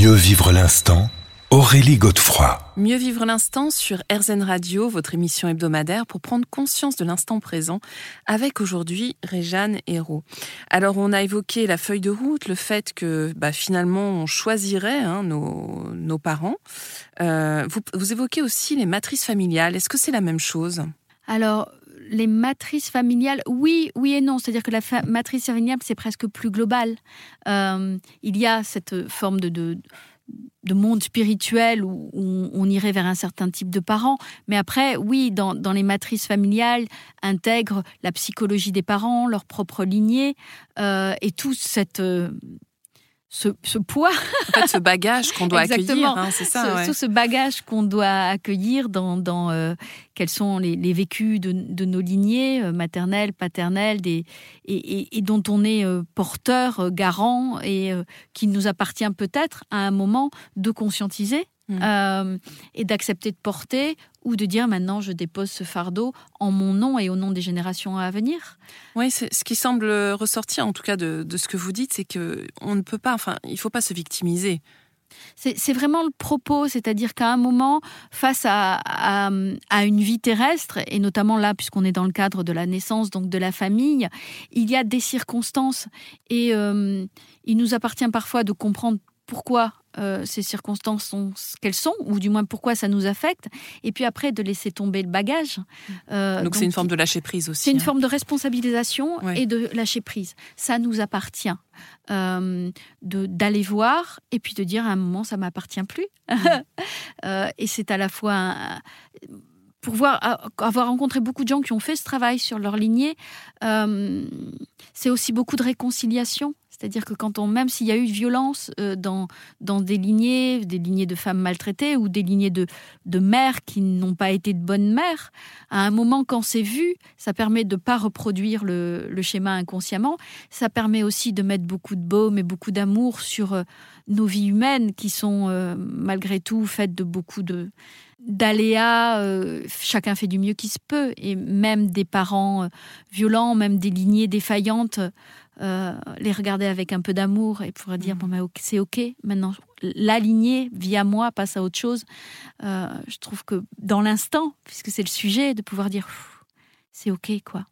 Mieux vivre l'instant, Aurélie Godefroy. Mieux vivre l'instant sur RZN Radio, votre émission hebdomadaire pour prendre conscience de l'instant présent avec aujourd'hui Réjeanne Hérault. Alors on a évoqué la feuille de route, le fait que bah, finalement on choisirait hein, nos, nos, parents. Euh, vous, vous évoquez aussi les matrices familiales. Est-ce que c'est la même chose? Alors les matrices familiales, oui, oui et non. C'est-à-dire que la matrice familiale, c'est presque plus global. Euh, il y a cette forme de, de, monde spirituel où, on irait vers un certain type de parents. Mais après, oui, dans, les matrices familiales, intègre la psychologie des parents, leur propre lignée, euh, et tout cette, euh, ce, poids. En fait, ce bagage qu'on doit accueillir, hein, c'est ça. Ce, Tout ce bagage qu'on doit accueillir dans, dans euh, quels sont les, vécus de, nos lignées euh, maternelles, paternelles, des, et, dont on est euh, porteur, garant, et qui nous appartient peut-être à un moment de conscientiser Mm. Euh, et d'accepter de porter ou de dire maintenant je dépose ce fardeau en mon nom et au nom des générations à venir. Oui, ce qui semble ressortir en tout cas de, ce que vous dites, c'est que on ne peut pas, enfin, il faut pas se victimiser. C'est vraiment le propos, c'est-à-dire qu'à un moment, face à, à, une vie terrestre, et notamment là, puisqu'on est dans le cadre de la naissance, donc de la famille, il y a des circonstances. Et euh, il nous appartient parfois de comprendre pourquoi euh, ces circonstances sont ce qu'elles sont, ou du moins pourquoi ça nous affecte, et puis après de laisser tomber le bagage. Euh, donc c'est une forme de lâcher prise aussi. C'est une hein. forme de responsabilisation et de lâcher prise. Ça nous appartient euh, d'aller voir et puis de dire à un moment ça m'appartient plus. et c'est à la fois pour voir, avoir rencontré beaucoup de gens qui ont fait ce travail sur leur lignée, c'est aussi beaucoup de réconciliation. C'est-à-dire que quand on, même s'il y a eu violence euh, dans, dans des lignées, des lignées de femmes maltraitées ou des lignées de, de mères qui n'ont pas été de bonnes mères, à un moment quand c'est vu, ça permet de ne pas reproduire le, schéma inconsciemment. Ça permet aussi de mettre beaucoup de baume et beaucoup d'amour sur euh, nos vies humaines qui sont euh, malgré tout faites de beaucoup de d'aléas, chacun fait du mieux qu'il se peut, et même des parents violents, même des lignées défaillantes, euh, les regarder avec un peu d'amour et pouvoir dire mm. bon c'est ok. Maintenant l'aligner via moi passe à autre chose. Euh, je trouve que dans l'instant puisque c'est le sujet de pouvoir dire c'est ok quoi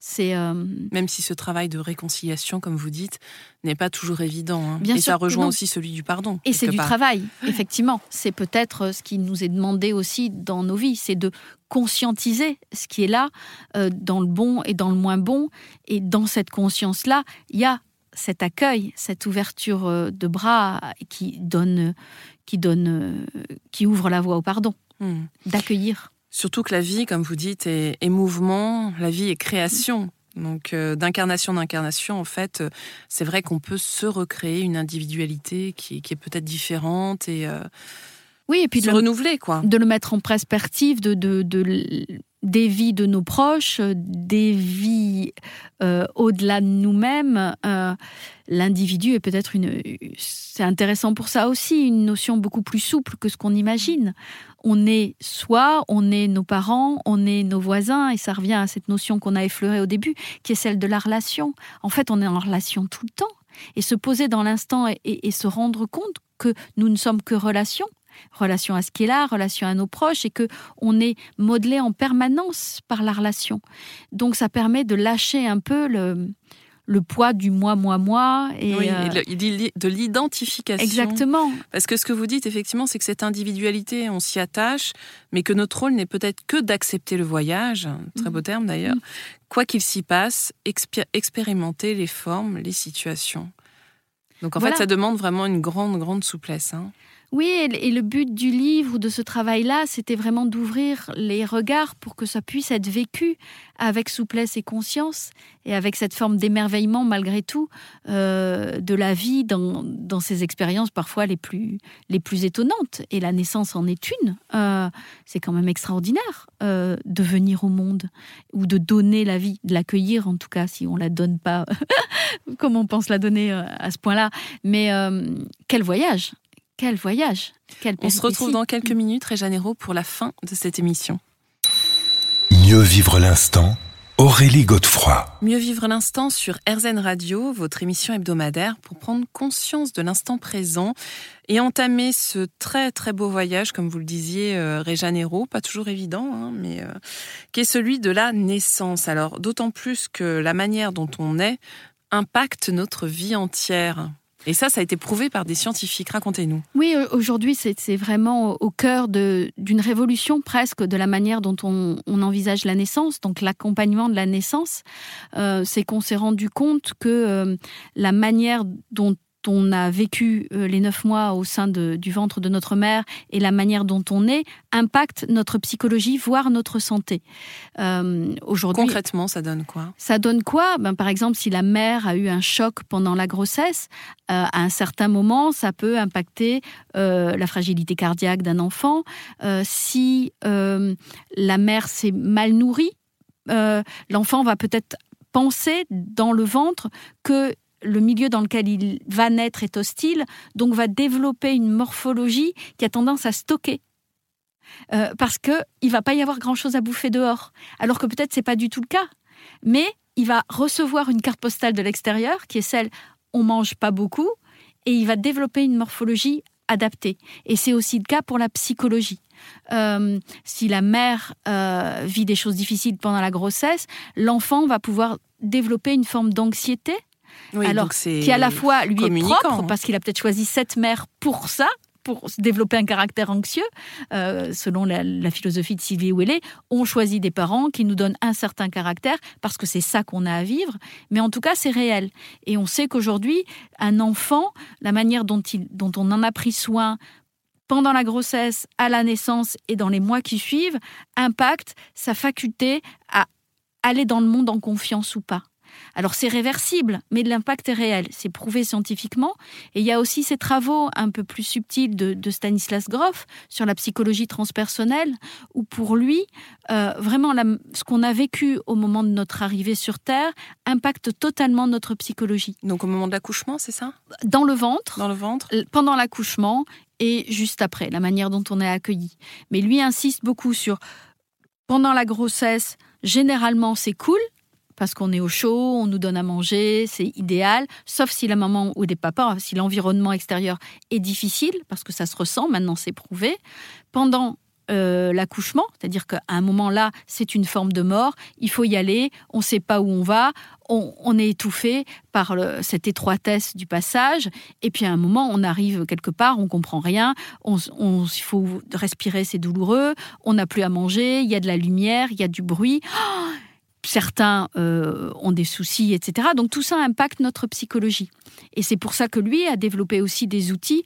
c'est euh, même si ce travail de réconciliation, comme vous dites, n'est pas toujours évident. Hein. Bien et ça rejoint aussi celui du pardon. Et c'est du travail, effectivement. C'est peut-être ce qui nous est demandé aussi dans nos vies, c'est de conscientiser ce qui est là, euh, dans le bon et dans le moins bon. Et dans cette conscience-là, il y a cet accueil, cette ouverture euh, de bras qui donne, qui donne, qui ouvre la voie au pardon, hmm. d'accueillir. Surtout que la vie, comme vous dites, est, mouvement, la vie est création. Donc euh, d'incarnation d'incarnation, en fait, euh, c'est vrai qu'on peut se recréer une individualité qui, est peut-être différente et euh, oui, et puis se de renouveler, quoi. De le mettre en perspective de, de, de des vies de nos proches, des vies au-delà de nous-mêmes. L'individu est peut-être une. C'est intéressant pour ça aussi, une notion beaucoup plus souple que ce qu'on imagine on est soi, on est nos parents, on est nos voisins, et ça revient à cette notion qu'on a effleurée au début, qui est celle de la relation. En fait, on est en relation tout le temps, et se poser dans l'instant et, se rendre compte que nous ne sommes que relation, relation à ce qui est là, relation à nos proches, et que on est modelé en permanence par la relation. Donc, ça permet de lâcher un peu le le poids du moi, moi, moi. Et, oui, euh, de l'identification. Exactement. Parce que ce que vous dites, effectivement, c'est que cette individualité, on s'y attache, mais que notre rôle n'est peut-être que d'accepter le voyage, très beau terme d'ailleurs, mm. quoi qu'il s'y passe, expérimenter les formes, les situations. Donc en fait, ça demande vraiment une grande, grande souplesse. Hein. Oui, et le but du livre ou de ce travail-là, c'était vraiment d'ouvrir les regards pour que ça puisse être vécu avec souplesse et conscience, et avec cette forme d'émerveillement malgré tout euh, de la vie dans, ces expériences parfois les plus, les plus étonnantes. Et la naissance en est une. Euh, c'est quand même extraordinaire euh, de venir au monde, ou de donner la vie, de l'accueillir en tout cas, si on la donne pas comme on pense la donner à ce point-là. Mais quel voyage quel voyage On se retrouve dans quelques minutes, Réjanero, pour la fin de cette émission. Mieux vivre l'instant Aurélie Godefroy. Mieux vivre l'instant sur RZN Radio, votre émission hebdomadaire pour prendre conscience de l'instant présent et entamer ce très très beau voyage, comme vous le disiez, euh, Réjean pas toujours évident, hein, mais euh, qui est celui de la naissance. Alors d'autant plus que la manière dont on est impacte notre vie entière. Et ça, ça a été prouvé par des scientifiques. Racontez-nous. Oui, aujourd'hui, c'est vraiment au cœur d'une révolution presque de la manière dont on, envisage la naissance, donc l'accompagnement de la naissance. Euh, c'est qu'on s'est rendu compte que euh, la manière dont on a vécu euh, les neuf mois au sein du ventre de notre mère et la manière dont on est impacte notre psychologie, voire notre santé. Euh, aujourd'hui, Concrètement, ça donne quoi? Ça donne quoi? Ben, Par exemple, si la mère a eu un choc pendant la grossesse, euh, à un certain moment, ça peut impacter la fragilité cardiaque d'un enfant. si la mère s'est mal nourrie, l'enfant va peut-être penser dans le ventre que le milieu dans lequel il va naître est hostile, donc va développer une morphologie qui a tendance à stocker. Euh, parce qu'il ne va pas y avoir grand-chose à bouffer dehors. Alors que peut-être c'est pas du tout le cas. Mais il va recevoir une carte postale de l'extérieur qui est celle on mange pas beaucoup et il va développer une morphologie adaptée. Et c'est aussi le cas pour la psychologie. Euh, si la mère euh, vit des choses difficiles pendant la grossesse, l'enfant va pouvoir développer une forme d'anxiété alors qui à la fois lui est propre parce qu'il a peut-être choisi cette mère pour ça pour développer un caractère anxieux, euh, selon la, philosophie de Sylvie Ouellet, on choisit des parents qui nous donnent un certain caractère parce que c'est ça qu'on a à vivre. Mais en tout cas, c'est réel. Et on sait qu'aujourd'hui, un enfant, la manière dont, il, dont on en a pris soin pendant la grossesse, à la naissance et dans les mois qui suivent, impacte sa faculté à aller dans le monde en confiance ou pas. Alors c'est réversible, mais l'impact est réel, c'est prouvé scientifiquement. Et il y a aussi ces travaux un peu plus subtils de, Stanislas Grof sur la psychologie transpersonnelle, où pour lui, euh, vraiment ce qu'on a vécu au moment de notre arrivée sur Terre impacte totalement notre psychologie. Donc au moment de l'accouchement, c'est ça? Dans le ventre. Dans le ventre. Pendant l'accouchement et juste après, la manière dont on est accueilli. Mais lui insiste beaucoup sur pendant la grossesse, généralement c'est cool, parce qu'on est au chaud, on nous donne à manger, c'est idéal, sauf si la maman ou des papas, si l'environnement extérieur est difficile, parce que ça se ressent, maintenant c'est prouvé. Pendant euh, l'accouchement, c'est-à-dire qu'à un moment là, c'est une forme de mort, il faut y aller, on ne sait pas où on va, on, est étouffé par cette étroitesse du passage, et puis à un moment, on arrive quelque part, on comprend rien, il faut respirer, c'est douloureux, on n'a plus à manger, il y a de la lumière, il y a du bruit. Oh certains euh, ont des soucis, etc. Donc tout ça impacte notre psychologie. Et c'est pour ça que lui a développé aussi des outils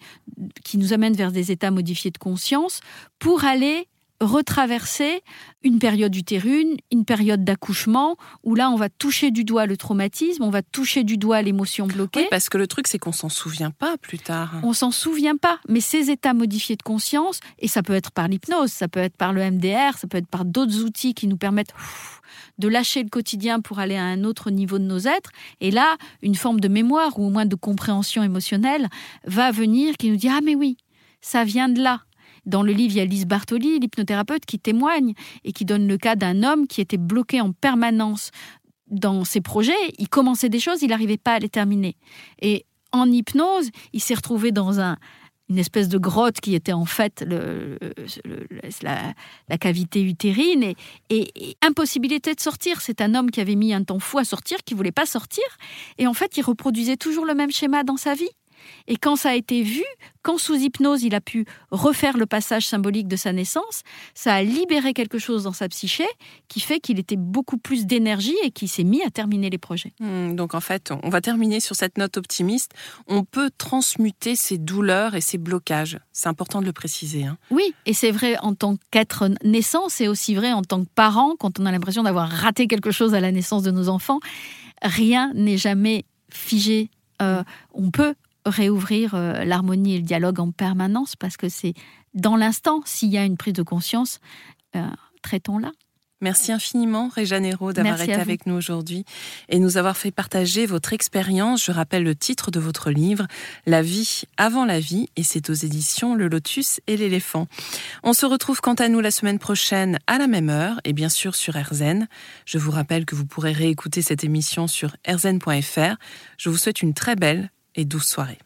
qui nous amènent vers des états modifiés de conscience pour aller retraverser une période utérine, une période d'accouchement, où là, on va toucher du doigt le traumatisme, on va toucher du doigt l'émotion bloquée. Oui, parce que le truc, c'est qu'on s'en souvient pas plus tard. On s'en souvient pas, mais ces états modifiés de conscience, et ça peut être par l'hypnose, ça peut être par le MDR, ça peut être par d'autres outils qui nous permettent de lâcher le quotidien pour aller à un autre niveau de nos êtres. Et là, une forme de mémoire ou au moins de compréhension émotionnelle va venir qui nous dit Ah, mais oui, ça vient de là. Dans le livre, il y a Lise Bartoli, l'hypnothérapeute, qui témoigne et qui donne le cas d'un homme qui était bloqué en permanence dans ses projets. Il commençait des choses, il n'arrivait pas à les terminer. Et en hypnose, il s'est retrouvé dans un, une espèce de grotte qui était en fait la, cavité utérine et, et, impossibilité de sortir. C'est un homme qui avait mis un temps fou à sortir, qui voulait pas sortir, et en fait il reproduisait toujours le même schéma dans sa vie. Et quand ça a été vu, quand sous hypnose il a pu refaire le passage symbolique de sa naissance, ça a libéré quelque chose dans sa psyché qui fait qu'il était beaucoup plus d'énergie et qu'il s'est mis à terminer les projets. Hmm, donc en fait, on va terminer sur cette note optimiste. On peut transmuter ses douleurs et ses blocages. C'est important de le préciser. Hein. Oui, et c'est vrai en tant qu'être naissant, c'est aussi vrai en tant que parent quand on a l'impression d'avoir raté quelque chose à la naissance de nos enfants. Rien n'est jamais figé. Euh, on peut réouvrir euh, l'harmonie et le dialogue en permanence parce que c'est dans l'instant, s'il y a une prise de conscience, euh, traitons-la. Merci infiniment, Hérault, d'avoir été avec nous aujourd'hui et nous avoir fait partager votre expérience. Je rappelle le titre de votre livre, La vie avant la vie, et c'est aux éditions Le Lotus et l'éléphant. On se retrouve quant à nous la semaine prochaine à la même heure et bien sûr sur RZN. Je vous rappelle que vous pourrez réécouter cette émission sur rzn.fr. Je vous souhaite une très belle et douce soirée.